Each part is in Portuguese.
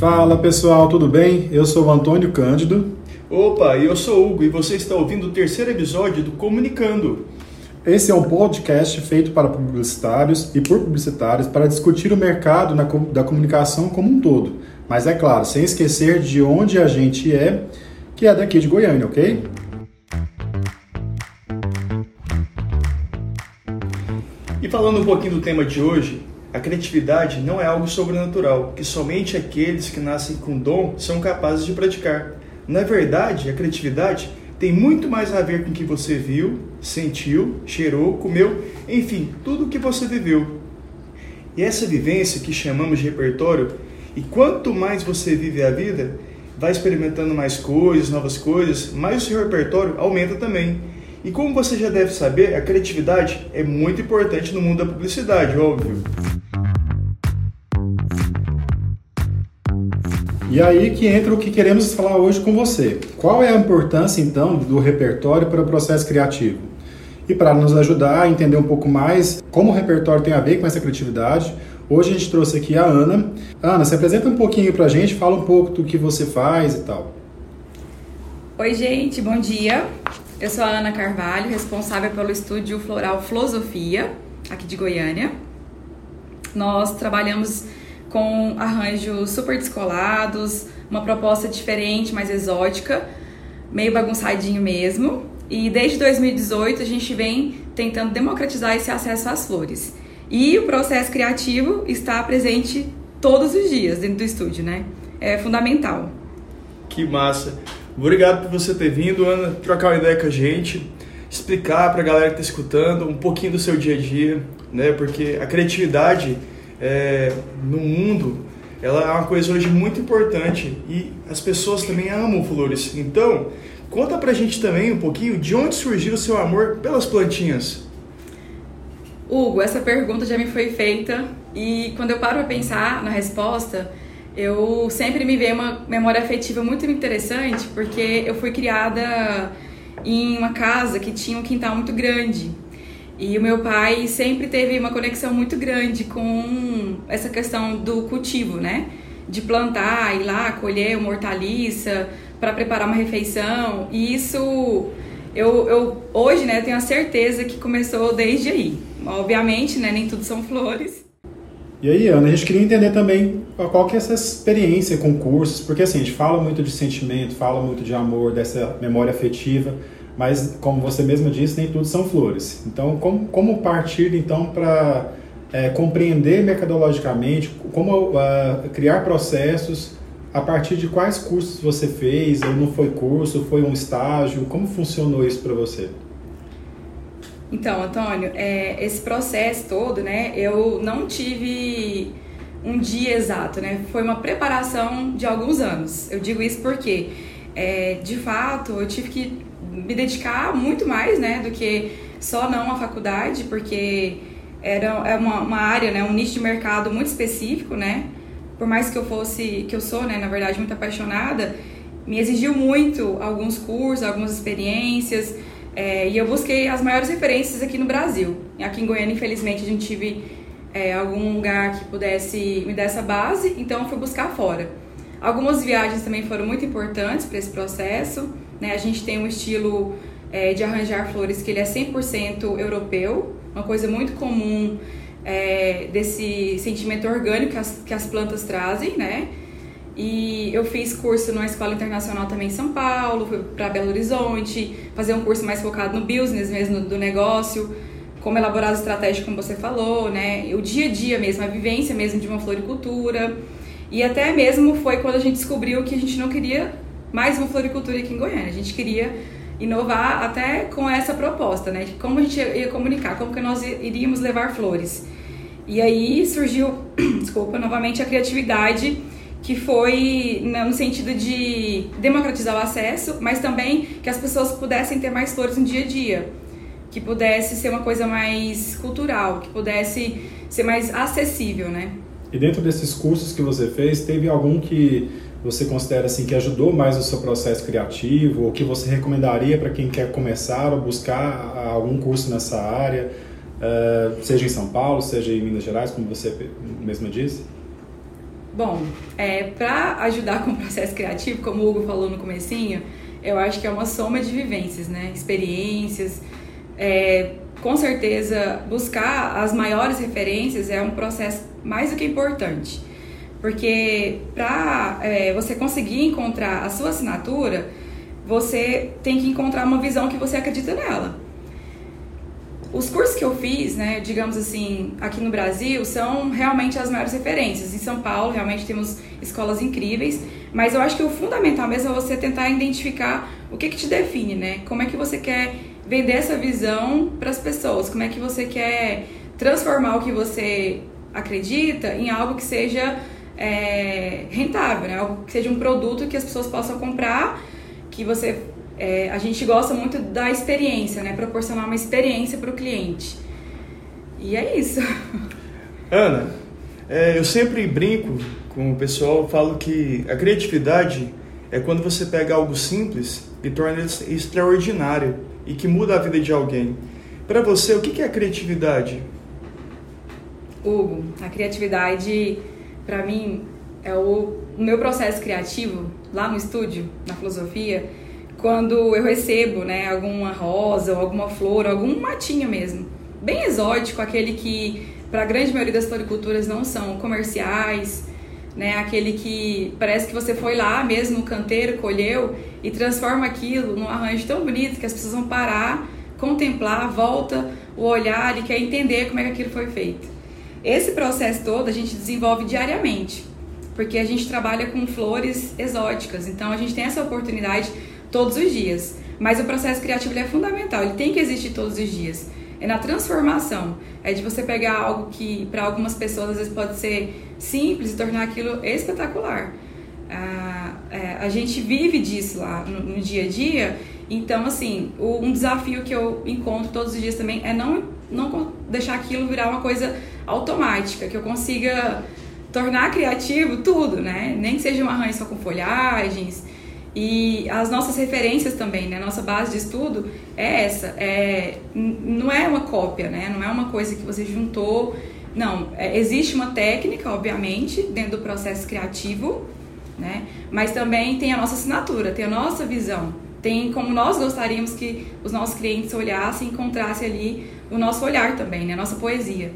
Fala pessoal, tudo bem? Eu sou o Antônio Cândido. Opa, eu sou o Hugo e você está ouvindo o terceiro episódio do Comunicando. Esse é um podcast feito para publicitários e por publicitários para discutir o mercado na, da comunicação como um todo. Mas é claro, sem esquecer de onde a gente é, que é daqui de Goiânia, ok? E falando um pouquinho do tema de hoje, a criatividade não é algo sobrenatural, que somente aqueles que nascem com dom são capazes de praticar. Na verdade, a criatividade tem muito mais a ver com o que você viu, sentiu, cheirou, comeu, enfim, tudo o que você viveu. E essa vivência que chamamos de repertório, e quanto mais você vive a vida, vai experimentando mais coisas, novas coisas, mais o seu repertório aumenta também. E como você já deve saber, a criatividade é muito importante no mundo da publicidade, óbvio. E aí que entra o que queremos falar hoje com você. Qual é a importância então do repertório para o processo criativo? E para nos ajudar a entender um pouco mais como o repertório tem a ver com essa criatividade, hoje a gente trouxe aqui a Ana. Ana, se apresenta um pouquinho para a gente, fala um pouco do que você faz e tal. Oi, gente, bom dia. Eu sou a Ana Carvalho, responsável pelo estúdio Floral Filosofia, aqui de Goiânia. Nós trabalhamos com arranjos super descolados, uma proposta diferente, mais exótica, meio bagunçadinho mesmo. E desde 2018 a gente vem tentando democratizar esse acesso às flores. E o processo criativo está presente todos os dias dentro do estúdio, né? É fundamental. Que massa! Obrigado por você ter vindo, Ana, trocar uma ideia com a gente, explicar para a galera que está escutando um pouquinho do seu dia a dia, né? Porque a criatividade é, no mundo, ela é uma coisa hoje muito importante e as pessoas também amam flores. Então, conta pra gente também um pouquinho de onde surgiu o seu amor pelas plantinhas. Hugo, essa pergunta já me foi feita e quando eu paro para pensar na resposta, eu sempre me vejo uma memória afetiva muito interessante porque eu fui criada em uma casa que tinha um quintal muito grande e o meu pai sempre teve uma conexão muito grande com essa questão do cultivo, né? De plantar, ir lá, colher uma hortaliça para preparar uma refeição. E isso eu, eu hoje, né, tenho a certeza que começou desde aí. Obviamente, né, nem tudo são flores. E aí, Ana, a gente queria entender também qual que é essa experiência com cursos, porque assim, a gente fala muito de sentimento, fala muito de amor, dessa memória afetiva, mas como você mesma disse, nem tudo são flores. Então, como, como partir então para é, compreender metodologicamente, como uh, criar processos a partir de quais cursos você fez, ou não foi curso, foi um estágio, como funcionou isso para você? Então, Antônio, é, esse processo todo, né, eu não tive um dia exato, né, foi uma preparação de alguns anos. Eu digo isso porque, é, de fato, eu tive que me dedicar muito mais, né, do que só não a faculdade, porque era é uma, uma área, né, um nicho de mercado muito específico, né, por mais que eu fosse, que eu sou, né, na verdade, muito apaixonada, me exigiu muito alguns cursos, algumas experiências, é, e eu busquei as maiores referências aqui no Brasil. Aqui em Goiânia, infelizmente, a gente tive é, algum lugar que pudesse me dar essa base, então eu fui buscar fora. Algumas viagens também foram muito importantes para esse processo. Né? A gente tem um estilo é, de arranjar flores que ele é 100% europeu, uma coisa muito comum é, desse sentimento orgânico que as, que as plantas trazem, né? E eu fiz curso numa escola internacional também em São Paulo, fui para Belo Horizonte, fazer um curso mais focado no business mesmo do negócio, como elaborar as estratégias, como você falou, né? O dia a dia mesmo, a vivência mesmo de uma floricultura. E até mesmo foi quando a gente descobriu que a gente não queria mais uma floricultura aqui em Goiânia. A gente queria inovar até com essa proposta, né? De como a gente ia comunicar, como que nós iríamos levar flores. E aí surgiu, desculpa, novamente a criatividade que foi no sentido de democratizar o acesso, mas também que as pessoas pudessem ter mais flores no dia a dia, que pudesse ser uma coisa mais cultural, que pudesse ser mais acessível, né? E dentro desses cursos que você fez, teve algum que você considera assim que ajudou mais o seu processo criativo ou que você recomendaria para quem quer começar ou buscar algum curso nessa área, uh, seja em São Paulo, seja em Minas Gerais, como você mesma disse? Bom, é, para ajudar com o processo criativo, como o Hugo falou no comecinho, eu acho que é uma soma de vivências, né? Experiências. É, com certeza, buscar as maiores referências é um processo mais do que importante. Porque para é, você conseguir encontrar a sua assinatura, você tem que encontrar uma visão que você acredita nela. Os cursos que eu fiz, né, digamos assim, aqui no Brasil, são realmente as maiores referências. Em São Paulo, realmente temos escolas incríveis, mas eu acho que o fundamental mesmo é você tentar identificar o que, que te define, né? Como é que você quer vender essa visão para as pessoas, como é que você quer transformar o que você acredita em algo que seja é, rentável, né? Algo que seja um produto que as pessoas possam comprar, que você é, a gente gosta muito da experiência, né? Proporcionar uma experiência para o cliente. E é isso. Ana, é, eu sempre brinco com o pessoal, falo que a criatividade é quando você pega algo simples e torna ele extraordinário e que muda a vida de alguém. Para você, o que é a criatividade? Hugo, a criatividade, para mim, é o, o meu processo criativo lá no estúdio, na filosofia quando eu recebo, né, alguma rosa, ou alguma flor, algum matinho mesmo, bem exótico, aquele que para a grande maioria das floriculturas não são comerciais, né, aquele que parece que você foi lá mesmo no canteiro, colheu e transforma aquilo num arranjo tão bonito que as pessoas vão parar, contemplar, volta o olhar e quer entender como é que aquilo foi feito. Esse processo todo a gente desenvolve diariamente, porque a gente trabalha com flores exóticas, então a gente tem essa oportunidade todos os dias. Mas o processo criativo é fundamental, ele tem que existir todos os dias. É na transformação, é de você pegar algo que para algumas pessoas às vezes pode ser simples e tornar aquilo espetacular. Ah, é, a gente vive disso lá no, no, dia a dia, então assim, o, um desafio que eu encontro todos os dias também é não, não deixar aquilo virar uma coisa automática, que eu consiga tornar criativo tudo, né? Nem que seja um arranjo só com folhagens, e as nossas referências também, né? Nossa base de estudo é essa. É, não é uma cópia, né? Não é uma coisa que você juntou. Não, é, existe uma técnica, obviamente, dentro do processo criativo, né? Mas também tem a nossa assinatura, tem a nossa visão, tem como nós gostaríamos que os nossos clientes olhassem e encontrassem ali o nosso olhar também, né? A nossa poesia.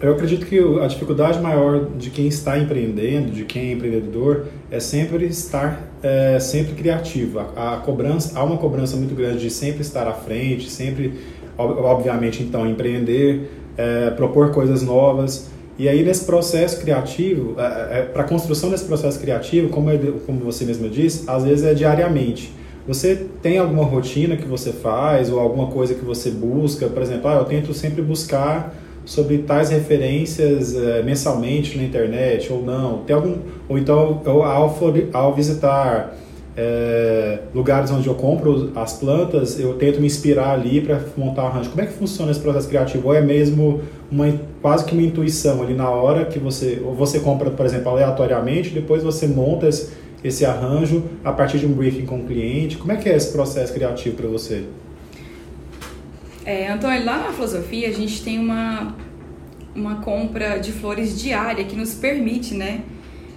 Eu acredito que a dificuldade maior de quem está empreendendo, de quem é empreendedor, é sempre estar é, sempre criativo. A, a, cobrança, há uma cobrança muito grande de sempre estar à frente, sempre, obviamente, então empreender, é, propor coisas novas. E aí nesse processo criativo, é, é para a construção desse processo criativo, como, como você mesma disse, às vezes é diariamente. Você tem alguma rotina que você faz ou alguma coisa que você busca? Por exemplo, ah, eu tento sempre buscar sobre tais referências é, mensalmente na internet ou não? Tem algum ou então eu, ao, ao visitar é, lugares onde eu compro as plantas, eu tento me inspirar ali para montar o arranjo. Como é que funciona esse processo criativo? Ou é mesmo uma quase que uma intuição ali na hora que você ou você compra, por exemplo, aleatoriamente, depois você monta esse, esse arranjo a partir de um briefing com o cliente. Como é que é esse processo criativo para você? É, Antônio, lá na filosofia a gente tem uma, uma compra de flores diária que nos permite né,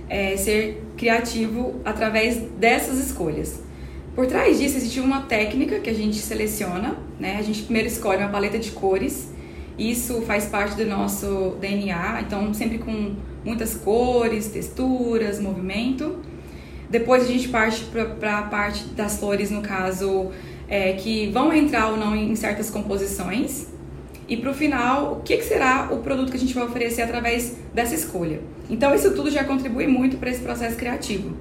é, ser criativo através dessas escolhas. Por trás disso existe uma técnica que a gente seleciona, né? A gente primeiro escolhe uma paleta de cores, isso faz parte do nosso DNA, então sempre com muitas cores, texturas, movimento. Depois a gente parte para a parte das flores, no caso, é, que vão entrar ou não em certas composições. E para o final, o que, que, será o produto que a gente vai oferecer através dessa escolha. Então, isso tudo já contribui muito para esse processo criativo.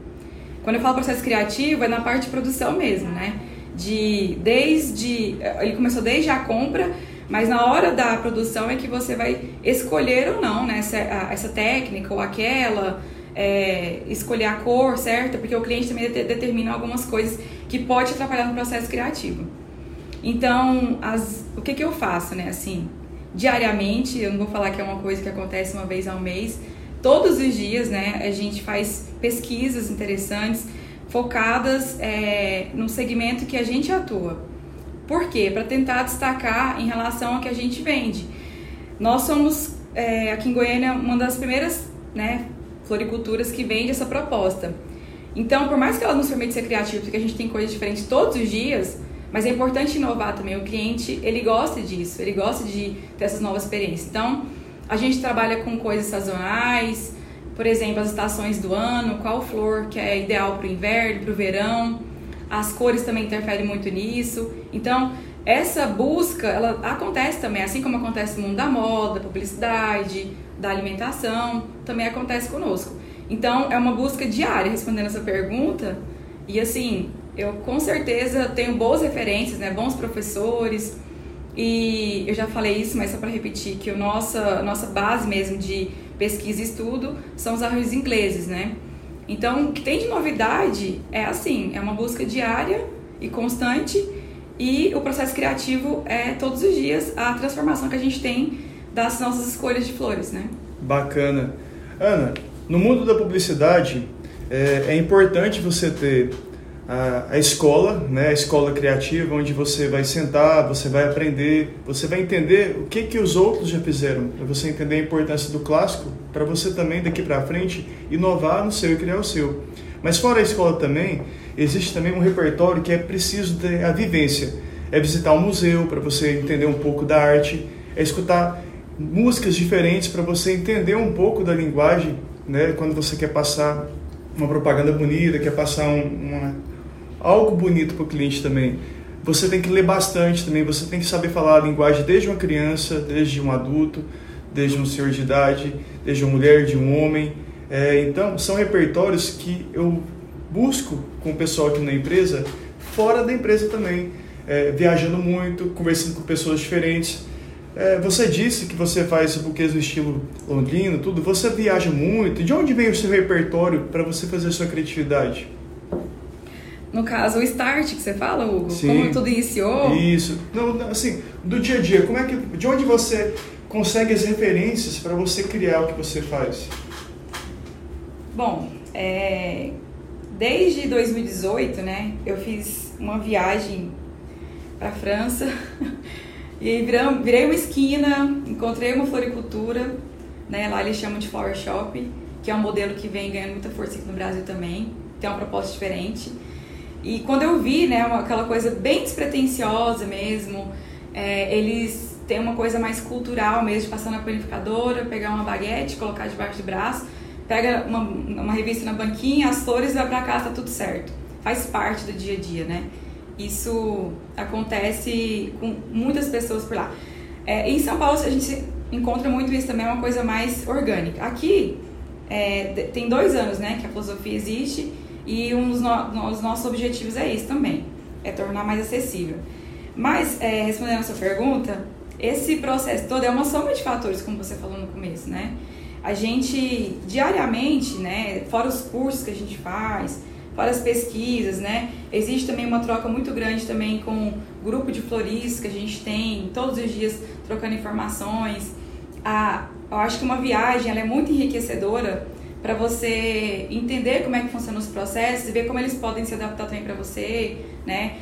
Quando eu falo processo criativo, é na parte de produção mesmo, né? De desde. Ele começou desde a compra, mas na hora da produção é que você vai escolher ou não né, essa, essa técnica ou aquela, é, escolher a cor certa, porque o cliente também determina algumas coisas que pode atrapalhar no processo criativo. Então, as, o que, que eu faço, né? Assim, diariamente, eu não vou falar que é uma coisa que acontece uma vez ao mês, todos os dias, né? A gente faz pesquisas interessantes focadas é, no segmento que a gente atua. Por quê? Para tentar destacar em relação ao que a gente vende. Nós somos, é, aqui em Goiânia, uma das primeiras né, floriculturas que vendem essa proposta. Então, por mais que ela nos permita ser criativo, porque a gente tem coisas diferentes todos os dias, mas é importante inovar também. O cliente, ele gosta disso, ele gosta de ter essas novas experiências. Então, a gente trabalha com coisas sazonais, por exemplo, as estações do ano, qual flor que é ideal para o inverno, para o verão. As cores também interferem muito nisso. Então, essa busca, ela acontece também, assim como acontece no mundo da moda, da publicidade, da alimentação, também acontece conosco. Então, é uma busca diária respondendo essa pergunta. E assim, eu com certeza tenho boas referências, né? Bons professores. E eu já falei isso, mas só para repetir que a nossa, nossa base mesmo de pesquisa e estudo são os arranjos ingleses, né? Então, o que tem de novidade é assim, é uma busca diária e constante e o processo criativo é todos os dias a transformação que a gente tem das nossas escolhas de flores, né? Bacana. Ana, no mundo da publicidade, é, é importante você ter a, escola, né, a escola criativa, onde você vai sentar, você vai aprender, você vai entender o que que os outros já fizeram, para você entender a importância do clássico, para você também daqui para frente inovar no seu e criar o seu. Mas fora a escola também, existe também um repertório que é preciso ter a vivência. É visitar um museu para você entender um pouco da arte, é escutar músicas diferentes para você entender um pouco da linguagem né? Quando você quer passar uma propaganda bonita, quer passar um, uma, algo bonito para o cliente também. Você tem que ler bastante também, você tem que saber falar a linguagem desde uma criança, desde um adulto, desde um senhor de idade, desde uma mulher, de um homem. É, então, são repertórios que eu busco com o pessoal aqui na empresa, fora da empresa também, é, viajando muito, conversando com pessoas diferentes é, você disse que você faz buquês no estilo londrino, tudo. Você viaja muito. De onde vem o seu repertório para você fazer a sua criatividade? No caso, o start que você fala, Hugo? Sim. Como tudo iniciou? Isso. Não, assim, do dia a dia, como é que, de onde você consegue as referências para você criar o que você faz? Bom, é, desde 2018, né, eu fiz uma viagem para a França E aí virei uma esquina, encontrei uma floricultura, né? Lá eles chamam de Flower Shop, que é um modelo que vem ganhando muita força aqui no Brasil também, tem uma proposta diferente. E quando eu vi, né, uma, aquela coisa bem despretensiosa mesmo, é, eles têm uma coisa mais cultural mesmo, de passar na panificadora, pegar uma baguete, colocar debaixo do braço, pega uma, uma revista na banquinha, as flores, vai pra casa, tá tudo certo. Faz parte do dia a dia, né? Isso acontece com muitas pessoas por lá. É, em São Paulo a gente encontra muito isso também, é uma coisa mais orgânica. Aqui é, tem dois anos né, que a filosofia existe e um dos, no, nossos objetivos é isso também, é tornar mais acessível. Mas, é, respondendo a sua pergunta, esse processo todo é uma soma de fatores, como você falou no começo, né? A gente, diariamente, né, fora os cursos que a gente faz, para as pesquisas, né? Existe também uma troca muito grande também com o grupo de floristas que a gente tem todos os dias trocando informações. A, eu acho que uma viagem ela é muito enriquecedora para você entender como é que funcionam os processos e ver como eles podem se adaptar também para você, né?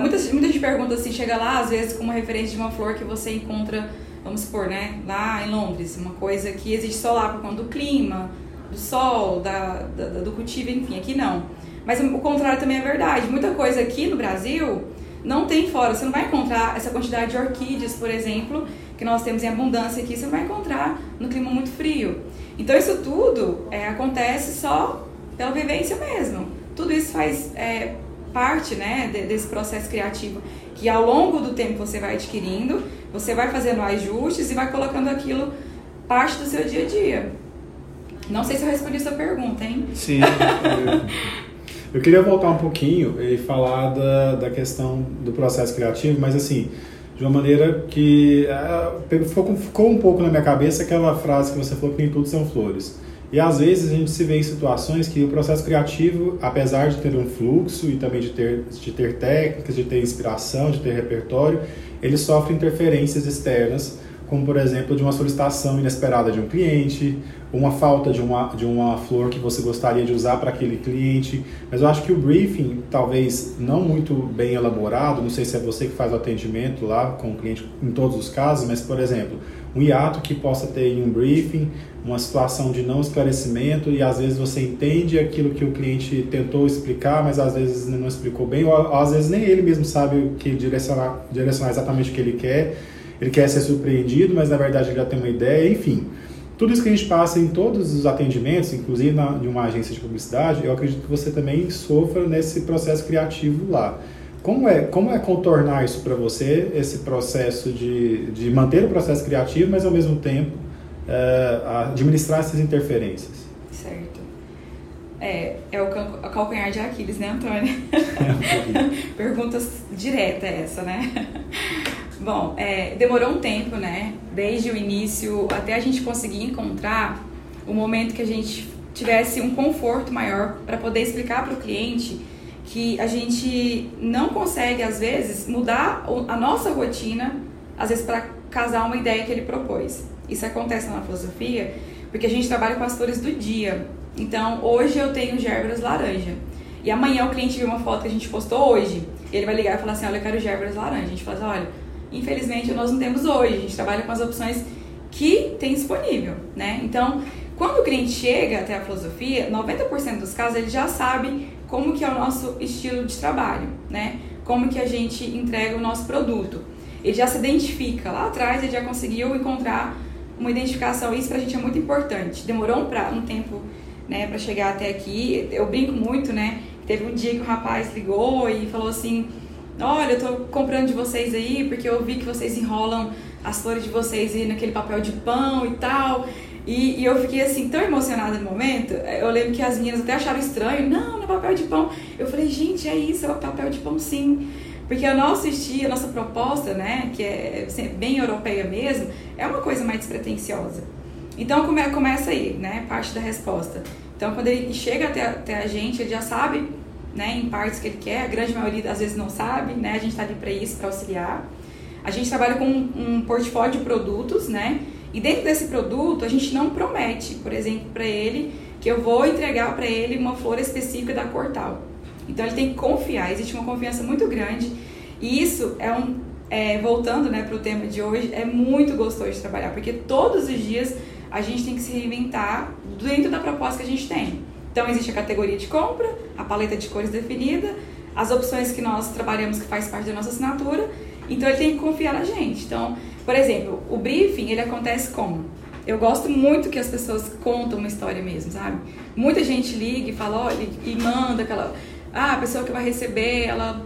Muitas, muita gente pergunta assim, chega lá às vezes com uma referência de uma flor que você encontra, vamos supor, né, lá em Londres, uma coisa que existe só lá por conta do clima, do sol, da, da, do cultivo, enfim, aqui não. Mas o contrário também é verdade. Muita coisa aqui no Brasil não tem fora. Você não vai encontrar essa quantidade de orquídeas, por exemplo, que nós temos em abundância aqui, você não vai encontrar no clima muito frio. Então isso tudo é, acontece só pela vivência mesmo. Tudo isso faz é, parte né, desse processo criativo que ao longo do tempo você vai adquirindo, você vai fazendo ajustes e vai colocando aquilo parte do seu dia a dia. Não sei se eu respondi sua pergunta, hein? Sim. eu queria voltar um pouquinho e falar da, da questão do processo criativo, mas assim, de uma maneira que uh, ficou, ficou um pouco na minha cabeça aquela frase que você falou que nem tudo são flores. E às vezes a gente se vê em situações que o processo criativo, apesar de ter um fluxo e também de ter, de ter técnicas, de ter inspiração, de ter repertório, ele sofre interferências externas como por exemplo de uma solicitação inesperada de um cliente, uma falta de uma, de uma flor que você gostaria de usar para aquele cliente. Mas eu acho que o briefing, talvez não muito bem elaborado, não sei se é você que faz o atendimento lá com o cliente em todos os casos, mas por exemplo, um hiato que possa ter em um briefing, uma situação de não esclarecimento e às vezes você entende aquilo que o cliente tentou explicar, mas às vezes não explicou bem, ou, às vezes nem ele mesmo sabe o que direcionar, direcionar exatamente o que ele quer. Ele quer ser surpreendido, mas na verdade ele já tem uma ideia, enfim. Tudo isso que a gente passa em todos os atendimentos, inclusive na, em uma agência de publicidade, eu acredito que você também sofra nesse processo criativo lá. Como é, como é contornar isso para você, esse processo de, de manter o processo criativo, mas ao mesmo tempo é, administrar essas interferências? Certo. É, é o, o calcanhar de Aquiles, né, Antônio? É, Perguntas direta essa, né? Bom, é, demorou um tempo, né? Desde o início até a gente conseguir encontrar o momento que a gente tivesse um conforto maior para poder explicar para o cliente que a gente não consegue, às vezes, mudar a nossa rotina, às vezes, para casar uma ideia que ele propôs. Isso acontece na filosofia porque a gente trabalha com as flores do dia. Então, hoje eu tenho gérberas laranja. E amanhã o cliente viu uma foto que a gente postou hoje. ele vai ligar e falar assim: Olha, eu quero gérberas laranja. A gente fala assim: Olha, infelizmente nós não temos hoje. A gente trabalha com as opções que tem disponível, né? Então, quando o cliente chega até a filosofia, 90% dos casos ele já sabe como que é o nosso estilo de trabalho, né? Como que a gente entrega o nosso produto. Ele já se identifica lá atrás, ele já conseguiu encontrar uma identificação. Isso pra gente é muito importante. Demorou um, pra, um tempo, né, para chegar até aqui. Eu brinco muito, né? Teve um dia que o rapaz ligou e falou assim: "Olha, eu tô comprando de vocês aí porque eu vi que vocês enrolam as flores de vocês aí naquele papel de pão e tal". E, e, eu fiquei assim, tão emocionada no momento. Eu lembro que as meninas até acharam estranho. Não, no papel de pão. Eu falei, gente, é isso, é o papel de pão sim. Porque o nosso estilo, a nossa proposta, né, que é bem europeia mesmo, é uma coisa mais despretensiosa. Então come, começa aí, né, parte da resposta. Então quando ele chega até, até a gente, ele já sabe, né, em partes que ele quer. A grande maioria às vezes não sabe, né, a gente está ali para isso, para auxiliar. A gente trabalha com um, portfólio de produtos, né, e dentro desse produto, a gente não promete, por exemplo, para ele que eu vou entregar para ele uma flor específica da cor tal. Então ele tem que confiar, existe uma confiança muito grande. E isso é um. É, voltando né, para o tema de hoje, é muito gostoso de trabalhar, porque todos os dias a gente tem que se reinventar dentro da proposta que a gente tem. Então existe a categoria de compra, a paleta de cores definida, as opções que nós trabalhamos que faz parte da nossa assinatura. Então ele tem que confiar na gente. Então por exemplo, o briefing, ele acontece como? Eu gosto muito que as pessoas contam uma história mesmo, sabe? Muita gente liga e fala, olha, e manda aquela... Ah, a pessoa que vai receber, ela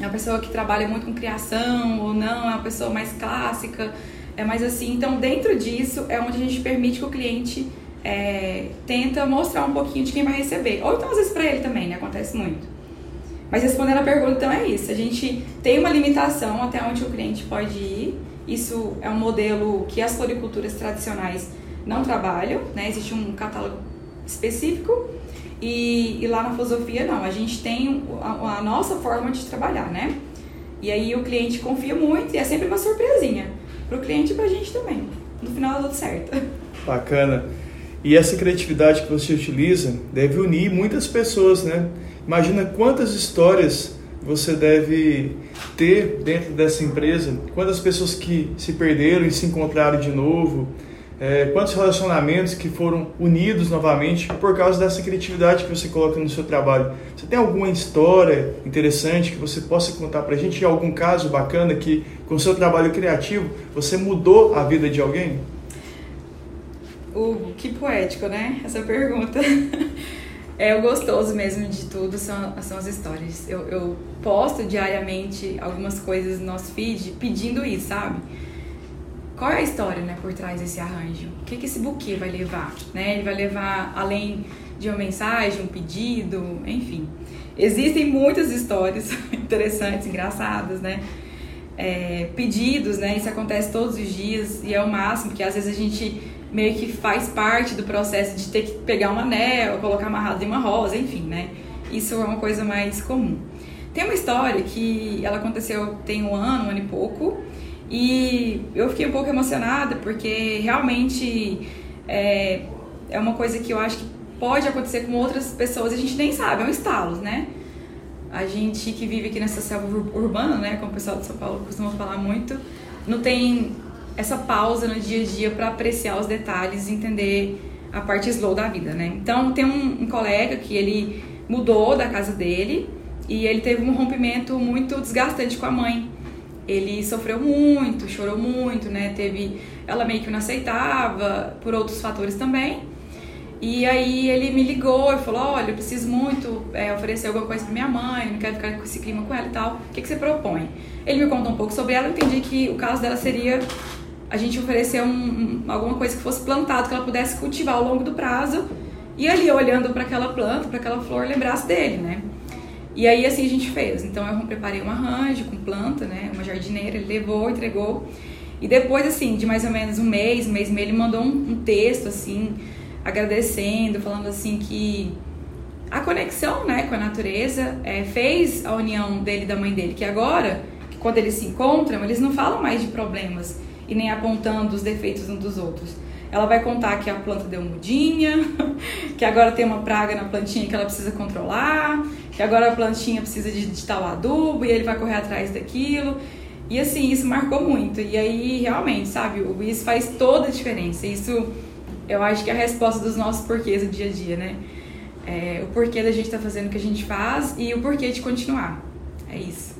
é uma pessoa que trabalha muito com criação ou não, é uma pessoa mais clássica, é mais assim. Então, dentro disso, é onde a gente permite que o cliente é, tenta mostrar um pouquinho de quem vai receber. Ou então, às vezes, para ele também, né? Acontece muito. Mas respondendo a pergunta, então é isso. A gente tem uma limitação até onde o cliente pode ir isso é um modelo que as floriculturas tradicionais não trabalham, né? Existe um catálogo específico e, e lá na filosofia não. A gente tem a, a, nossa forma de trabalhar, né? E aí o cliente confia muito e é sempre uma surpresinha para o cliente e para a gente também. No final dá tudo certo. Bacana. E essa criatividade que você utiliza deve unir muitas pessoas, né? Imagina quantas histórias você deve ter dentro dessa empresa? Quantas pessoas que se perderam e se encontraram de novo? É, quantos relacionamentos que foram unidos novamente por causa dessa criatividade que você coloca no seu trabalho? Você tem alguma história interessante que você possa contar para a gente? Algum caso bacana que, com seu trabalho criativo, você mudou a vida de alguém? Hugo, que poético, né? Essa pergunta. É o gostoso mesmo de tudo são, são as histórias. Eu, eu posto diariamente algumas coisas no nosso feed pedindo isso, sabe? Qual é a história, né, por trás desse arranjo? O que, que esse buquê vai levar, né? Ele vai levar além de uma mensagem, um pedido, enfim. Existem muitas histórias interessantes, engraçadas, né? É, pedidos, né? Isso acontece todos os dias e é o máximo, porque às vezes a gente meio que faz parte do processo de ter que pegar um anel, colocar amarrado em uma rosa, enfim, né? Isso é uma coisa mais comum. Tem uma história que ela aconteceu tem um ano, um ano e pouco, e eu fiquei um pouco emocionada porque realmente é, é uma coisa que eu acho que pode acontecer com outras pessoas e a gente nem sabe, é um estalo, né? A gente que vive aqui nessa selva urbana, né, como o pessoal de São Paulo costuma falar muito, não tem essa pausa no dia a dia para apreciar os detalhes e entender a parte slow da vida, né? Então tem um, um, colega que ele mudou da casa dele e ele teve um rompimento muito desgastante com a mãe. Ele sofreu muito, chorou muito, né? Teve, ela meio que não aceitava por outros fatores também. E aí ele me ligou e falou, olha, eu preciso muito é, oferecer alguma coisa para minha mãe, não quero ficar com esse clima com ela e tal. O que, que você propõe? Ele me contou um pouco sobre ela, eu entendi que o caso dela seria a gente oferecer um, um, alguma coisa que fosse plantado, que ela pudesse cultivar ao longo do prazo. E ali, olhando para aquela planta, para aquela flor, lembrasse dele, né? E aí, assim, a gente fez. Então, eu preparei um arranjo com planta, né? Uma jardineira, ele levou, entregou. E depois, assim, de mais ou menos um mês, um mês e meio, ele mandou um, um texto, assim, agradecendo, falando assim que a conexão né, com a natureza é, fez a união dele e da mãe dele, que agora, quando eles se encontram, eles não falam mais de problemas e nem apontando os defeitos uns dos outros. Ela vai contar que a planta deu mudinha, que agora tem uma praga na plantinha que ela precisa controlar, que agora a plantinha precisa de, de tal adubo e ele vai correr atrás daquilo. E assim, isso marcou muito. E aí, realmente, sabe, isso faz toda a diferença. Isso eu acho que é a resposta dos nossos porquês do dia a dia, né? É, o porquê da gente estar tá fazendo o que a gente faz e o porquê de continuar. É isso.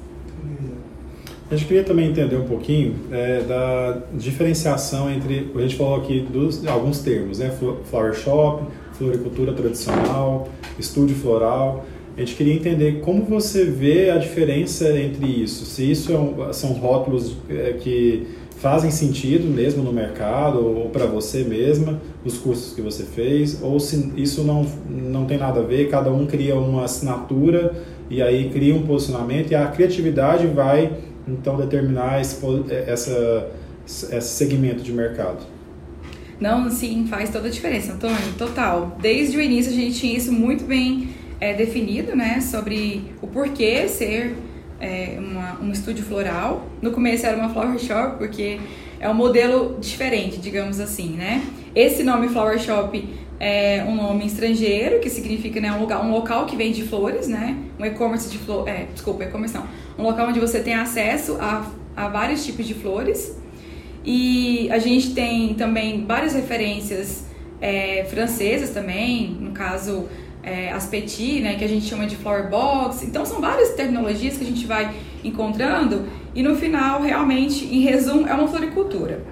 A gente queria também entender um pouquinho é, da diferenciação entre, a gente falou aqui dos alguns termos, né? Flower shop, floricultura tradicional, estúdio floral. A gente queria entender como você vê a diferença entre isso. Se isso é um, são rótulos é, que fazem sentido mesmo no mercado ou para você mesma, os cursos que você fez, ou se isso não, não tem nada a ver, cada um cria uma assinatura e aí cria um posicionamento e a criatividade vai então determinar esse, essa, esse segmento de mercado. Não, sim, faz toda a diferença, Antônio, total. Desde o início a gente tinha isso muito bem é, definido, né, sobre o porquê ser é, uma, um estúdio floral. No começo era uma flower shop, porque é um modelo diferente, digamos assim, né? Esse nome flower shop é um nome estrangeiro, que significa né, um, lugar, um local que vende flores, né? Um e-commerce de flores, é, desculpa, e-commerce não. Um local onde você tem acesso a, a vários tipos de flores. E a gente tem também várias referências é, francesas também, no caso é, as petit, né, que a gente chama de flower box. Então são várias tecnologias que a gente vai encontrando e no final, realmente, em resumo, é uma floricultura.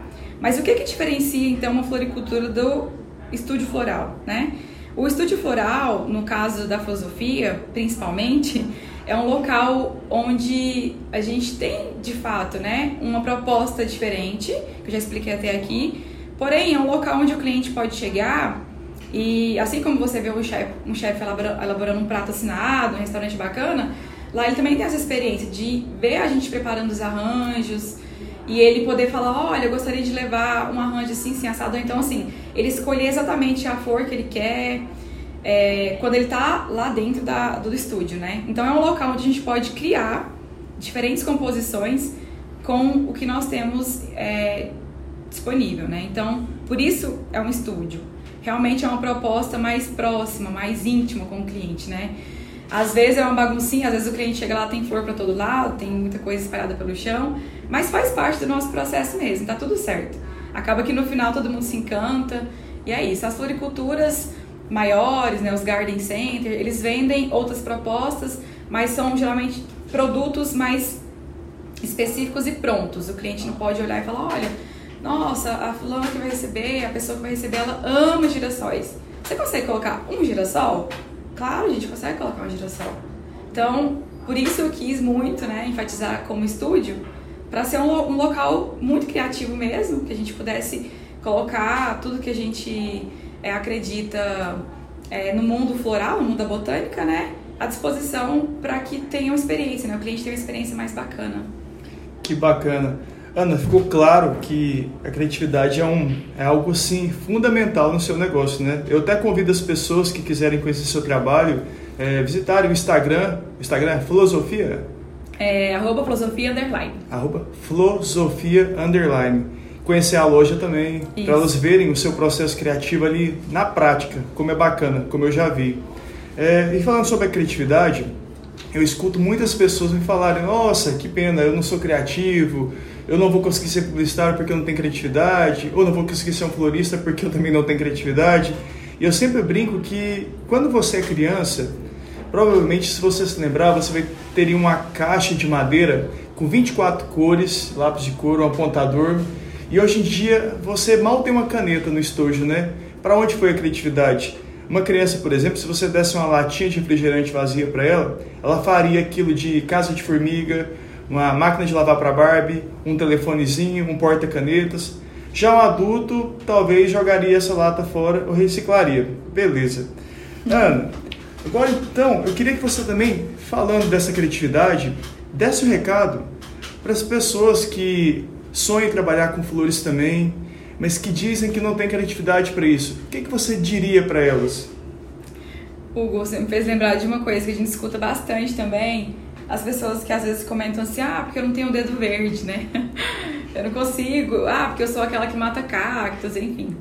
Mas o que que diferencia então uma floricultura do estúdio floral, né? O estúdio floral, no caso da filosofia, principalmente, é um local onde a gente tem, de fato, né, uma proposta diferente, que eu já expliquei até aqui. Porém, é um local onde o cliente pode chegar e assim como você vê um chefe um chef elaborando um prato assinado, um restaurante bacana, lá ele também tem essa experiência de ver a gente preparando os arranjos e ele poder falar, olha, eu gostaria de levar um arranjo assim, assim, assado. Então, assim, ele escolher exatamente a flor que ele quer é, quando ele está lá dentro da, do estúdio, né? Então, é um local onde a gente pode criar diferentes composições com o que nós temos é, disponível, né? Então, por isso é um estúdio realmente é uma proposta mais próxima, mais íntima com o cliente, né? Às vezes é uma baguncinha, às vezes o cliente chega lá, tem flor para todo lado, tem muita coisa espalhada pelo chão, mas faz parte do nosso processo mesmo, tá tudo certo. Acaba que no final todo mundo se encanta, e é isso. As floriculturas maiores, né, os garden center, eles vendem outras propostas, mas são geralmente produtos mais específicos e prontos. O cliente não pode olhar e falar, olha, nossa, a fulana que vai receber, a pessoa que vai receber, ela ama girassóis. Você consegue colocar um girassol? Claro, a gente consegue colocar um girassol. Então, por isso eu quis muito, né, enfatizar como estúdio, para ser um, um, local muito criativo mesmo, que a gente pudesse colocar tudo que a gente é, acredita é, no mundo floral, no mundo da botânica, né, à disposição para que tenham experiência, né, o cliente tenha uma experiência mais bacana. Que bacana. Ana, ficou claro que a criatividade é, um, é algo sim fundamental no seu negócio, né? Eu até convido as pessoas que quiserem conhecer seu trabalho é, visitarem o Instagram. Instagram é Filosofia? É arroba filosofia underline. Arroba filosofia underline. Conhecer a loja também, para elas verem o seu processo criativo ali na prática, como é bacana, como eu já vi. É, e falando sobre a criatividade, eu escuto muitas pessoas me falarem: Nossa, que pena, eu não sou criativo, eu não vou conseguir ser publicitário porque eu não tenho criatividade, ou não vou conseguir ser um florista porque eu também não tenho criatividade. E eu sempre brinco que quando você é criança, provavelmente se você se lembrar, você vai ter uma caixa de madeira com 24 cores, lápis de cor, um apontador. E hoje em dia você mal tem uma caneta no estojo, né? Para onde foi a criatividade? Uma criança, por exemplo, se você desse uma latinha de refrigerante vazia para ela, ela faria aquilo de casa de formiga, uma máquina de lavar para Barbie, um telefonezinho, um porta-canetas. Já um adulto talvez jogaria essa lata fora ou reciclaria. Beleza. Ana, agora então, eu queria que você também, falando dessa criatividade, desse um recado para as pessoas que sonham em trabalhar com flores também, mas que dizem que não tem criatividade para isso. O que, que você diria para elas? Hugo, você me fez lembrar de uma coisa que a gente escuta bastante também. As pessoas que às vezes comentam assim, ah, porque eu não tenho o dedo verde, né? eu não consigo, ah, porque eu sou aquela que mata cactos, enfim.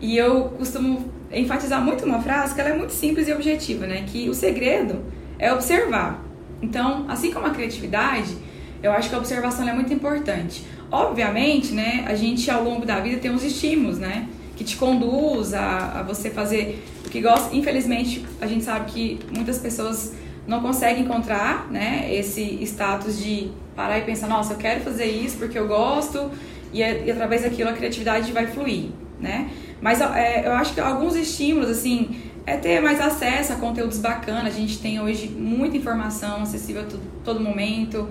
E eu costumo enfatizar muito uma frase que ela é muito simples e objetiva, né? Que o segredo é observar. Então, assim como a criatividade, eu acho que a observação é muito importante. Obviamente, né, a gente ao longo da vida tem uns estímulos, né, que te conduz a, a você fazer o que gosta. Infelizmente, a gente sabe que muitas pessoas não conseguem encontrar, né, esse status de parar e pensar, nossa, eu quero fazer isso porque eu gosto e, e através daquilo a criatividade vai fluir, né? Mas é, eu acho que alguns estímulos, assim, é ter mais acesso a conteúdos bacanas. A gente tem hoje muita informação acessível a todo, momento.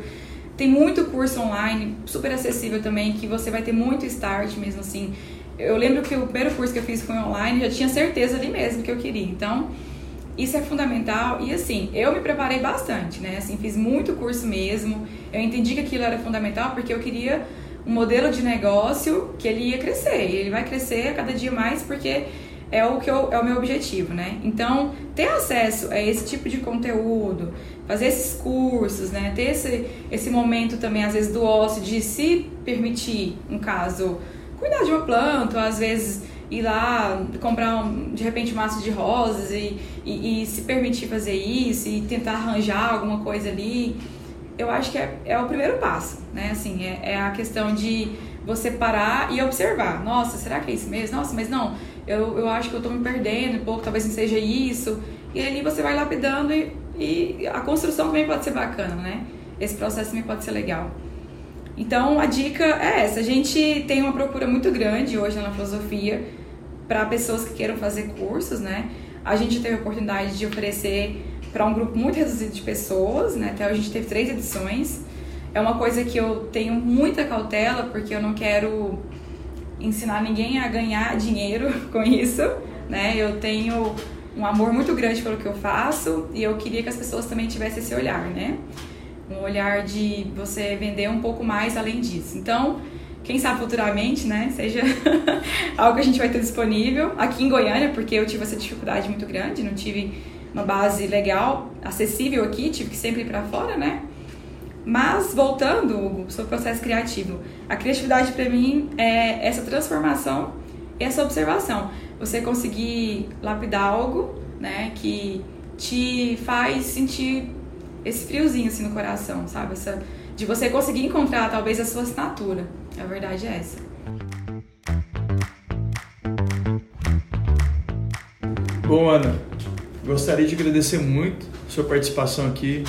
Tem muito curso online, super acessível também, que você vai ter muito start mesmo assim. Eu lembro que o primeiro curso que eu fiz foi online, já tinha certeza ali mesmo que eu queria. Então, isso é fundamental e assim, eu me preparei bastante, né? Assim, fiz muito curso mesmo. Eu entendi que aquilo era fundamental porque eu queria um modelo de negócio que ele ia crescer. E ele vai crescer a cada dia mais porque é o que eu, é o meu objetivo, né? Então, ter acesso a esse tipo de conteúdo, fazer esses cursos, né? Ter esse, esse momento também, às vezes, do ócio, de se permitir, um caso, cuidar de uma planta, às vezes ir lá comprar, um, de repente, um maço de rosas e, e, e, se permitir fazer isso e tentar arranjar alguma coisa ali. Eu acho que é, é o primeiro passo, né? Assim, é, é a questão de você parar e observar. Nossa, será que é isso mesmo? Nossa, mas não eu, eu acho que eu estou me perdendo um pouco, talvez não seja isso. E ali você vai lapidando e, e a construção também pode ser bacana, né? Esse processo também pode ser legal. Então a dica é essa: a gente tem uma procura muito grande hoje na filosofia para pessoas que queiram fazer cursos, né? A gente teve a oportunidade de oferecer para um grupo muito reduzido de pessoas, né? Até a gente teve três edições. É uma coisa que eu tenho muita cautela porque eu não quero ensinar ninguém a ganhar dinheiro com isso, né? Eu tenho um amor muito grande pelo que eu faço e eu queria que as pessoas também tivessem esse olhar, né? Um olhar de você vender um pouco mais além disso. Então, quem sabe futuramente, né, seja algo que a gente vai ter disponível aqui em Goiânia, porque eu tive essa dificuldade muito grande, não tive uma base legal, acessível aqui, tive que sempre ir para fora, né? Mas, voltando, Hugo, sobre o processo criativo, a criatividade para mim é essa transformação e essa observação. Você conseguir lapidar algo né, que te faz sentir esse friozinho assim no coração, sabe? Essa, de você conseguir encontrar talvez a sua assinatura. A verdade é essa. Bom, Ana, gostaria de agradecer muito a sua participação aqui.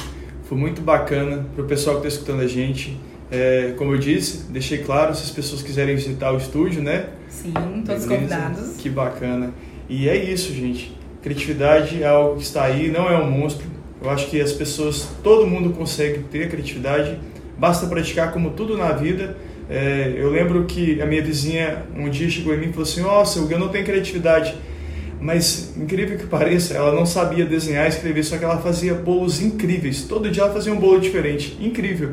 Foi muito bacana para o pessoal que está escutando a gente. É, como eu disse, deixei claro se as pessoas quiserem visitar o estúdio, né? Sim, todos Beleza? convidados. Que bacana. E é isso, gente. Criatividade é algo que está aí, não é um monstro. Eu acho que as pessoas, todo mundo consegue ter criatividade, basta praticar como tudo na vida. É, eu lembro que a minha vizinha um dia chegou em mim e falou assim: Nossa, eu não tenho criatividade. Mas, incrível que pareça, ela não sabia desenhar e escrever, só que ela fazia bolos incríveis. Todo dia ela fazia um bolo diferente. Incrível.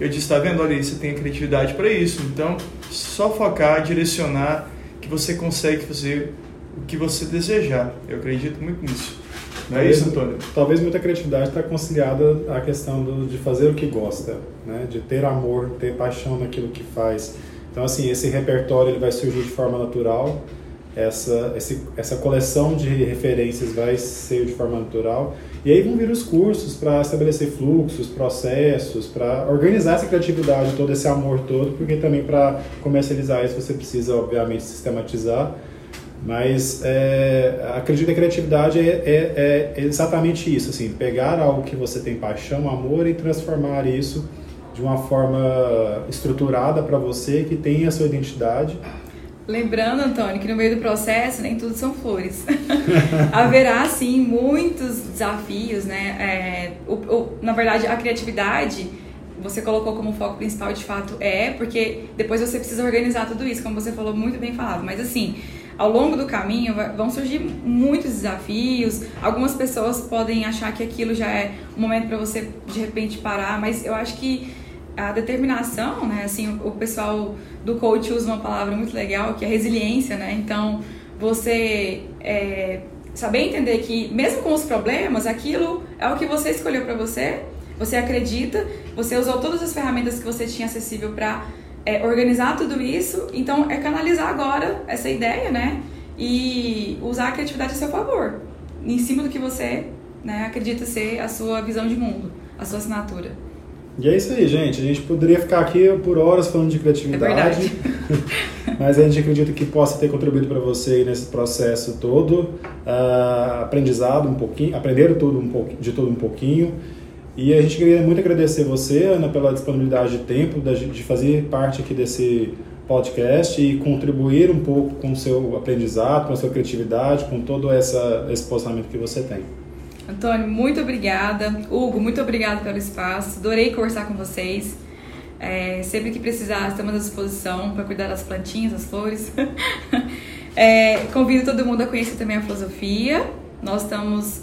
Eu disse, tá vendo? Olha aí, você tem a criatividade para isso. Então, só focar, direcionar, que você consegue fazer o que você desejar. Eu acredito muito nisso. Não é isso, Antônio? Talvez muita criatividade está conciliada à questão do, de fazer o que gosta, né? de ter amor, ter paixão naquilo que faz. Então, assim, esse repertório ele vai surgir de forma natural essa, esse, essa coleção de referências vai ser de forma natural. E aí vão vir os cursos para estabelecer fluxos, processos, para organizar essa criatividade, todo esse amor todo, porque também para comercializar isso você precisa, obviamente, sistematizar. Mas é, acredito que a criatividade é, é, é, exatamente isso, assim, pegar algo que você tem paixão, amor e transformar isso de uma forma estruturada para você, que tenha a sua identidade Lembrando, Antônio, que no meio do processo nem tudo são flores. Haverá, sim, muitos desafios, né? É, o, o, na verdade, a criatividade, você colocou como foco principal, de fato, é, porque depois você precisa organizar tudo isso, como você falou, muito bem falado. Mas, assim, ao longo do caminho vão surgir muitos desafios. Algumas pessoas podem achar que aquilo já é um momento para você, de repente, parar, mas eu acho que a determinação, né? Assim, o, o pessoal do coach usa uma palavra muito legal que é resiliência, né? Então, você é, saber entender que mesmo com os problemas, aquilo é o que você escolheu para você, você acredita, você usou todas as ferramentas que você tinha acessível para é, organizar tudo isso, então é canalizar agora essa ideia, né? E usar a criatividade a seu favor, em cima do que você né, acredita ser a sua visão de mundo, a sua assinatura. E é isso aí, gente. A gente poderia ficar aqui por horas falando de criatividade. É mas a gente acredita que possa ter contribuído para você nesse processo todo. Uh, aprendizado um pouquinho, aprender tudo um pouquinho, de tudo um pouquinho. E a gente queria muito agradecer você, Ana, pela disponibilidade de tempo de fazer parte aqui desse podcast e contribuir um pouco com o seu aprendizado, com a sua criatividade, com todo essa, esse posicionamento que você tem. Antônio, muito obrigada. Hugo, muito obrigada pelo espaço. Adorei conversar com vocês. É, sempre que precisar, estamos à disposição para cuidar das plantinhas, das flores. é, convido todo mundo a conhecer também a filosofia. Nós estamos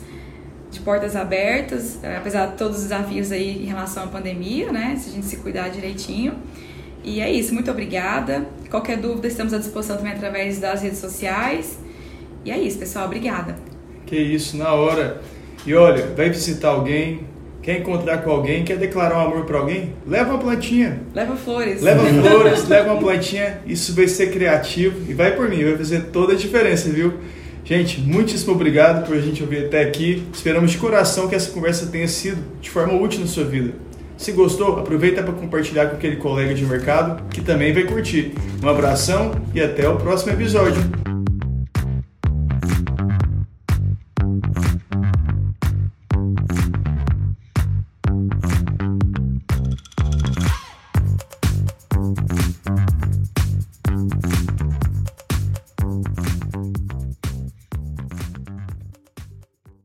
de portas abertas, é, apesar de todos os desafios aí em relação à pandemia, né? Se a gente se cuidar direitinho. E é isso, muito obrigada. Qualquer dúvida, estamos à disposição também através das redes sociais. E é isso, pessoal, obrigada. Que isso, na hora. E olha, vai visitar alguém, quer encontrar com alguém, quer declarar um amor para alguém? Leva uma plantinha. Leva flores. Leva flores, leva uma plantinha. Isso vai ser criativo e vai por mim, vai fazer toda a diferença, viu? Gente, muitíssimo obrigado por a gente ouvir até aqui. Esperamos de coração que essa conversa tenha sido de forma útil na sua vida. Se gostou, aproveita para compartilhar com aquele colega de mercado que também vai curtir. Um abração e até o próximo episódio.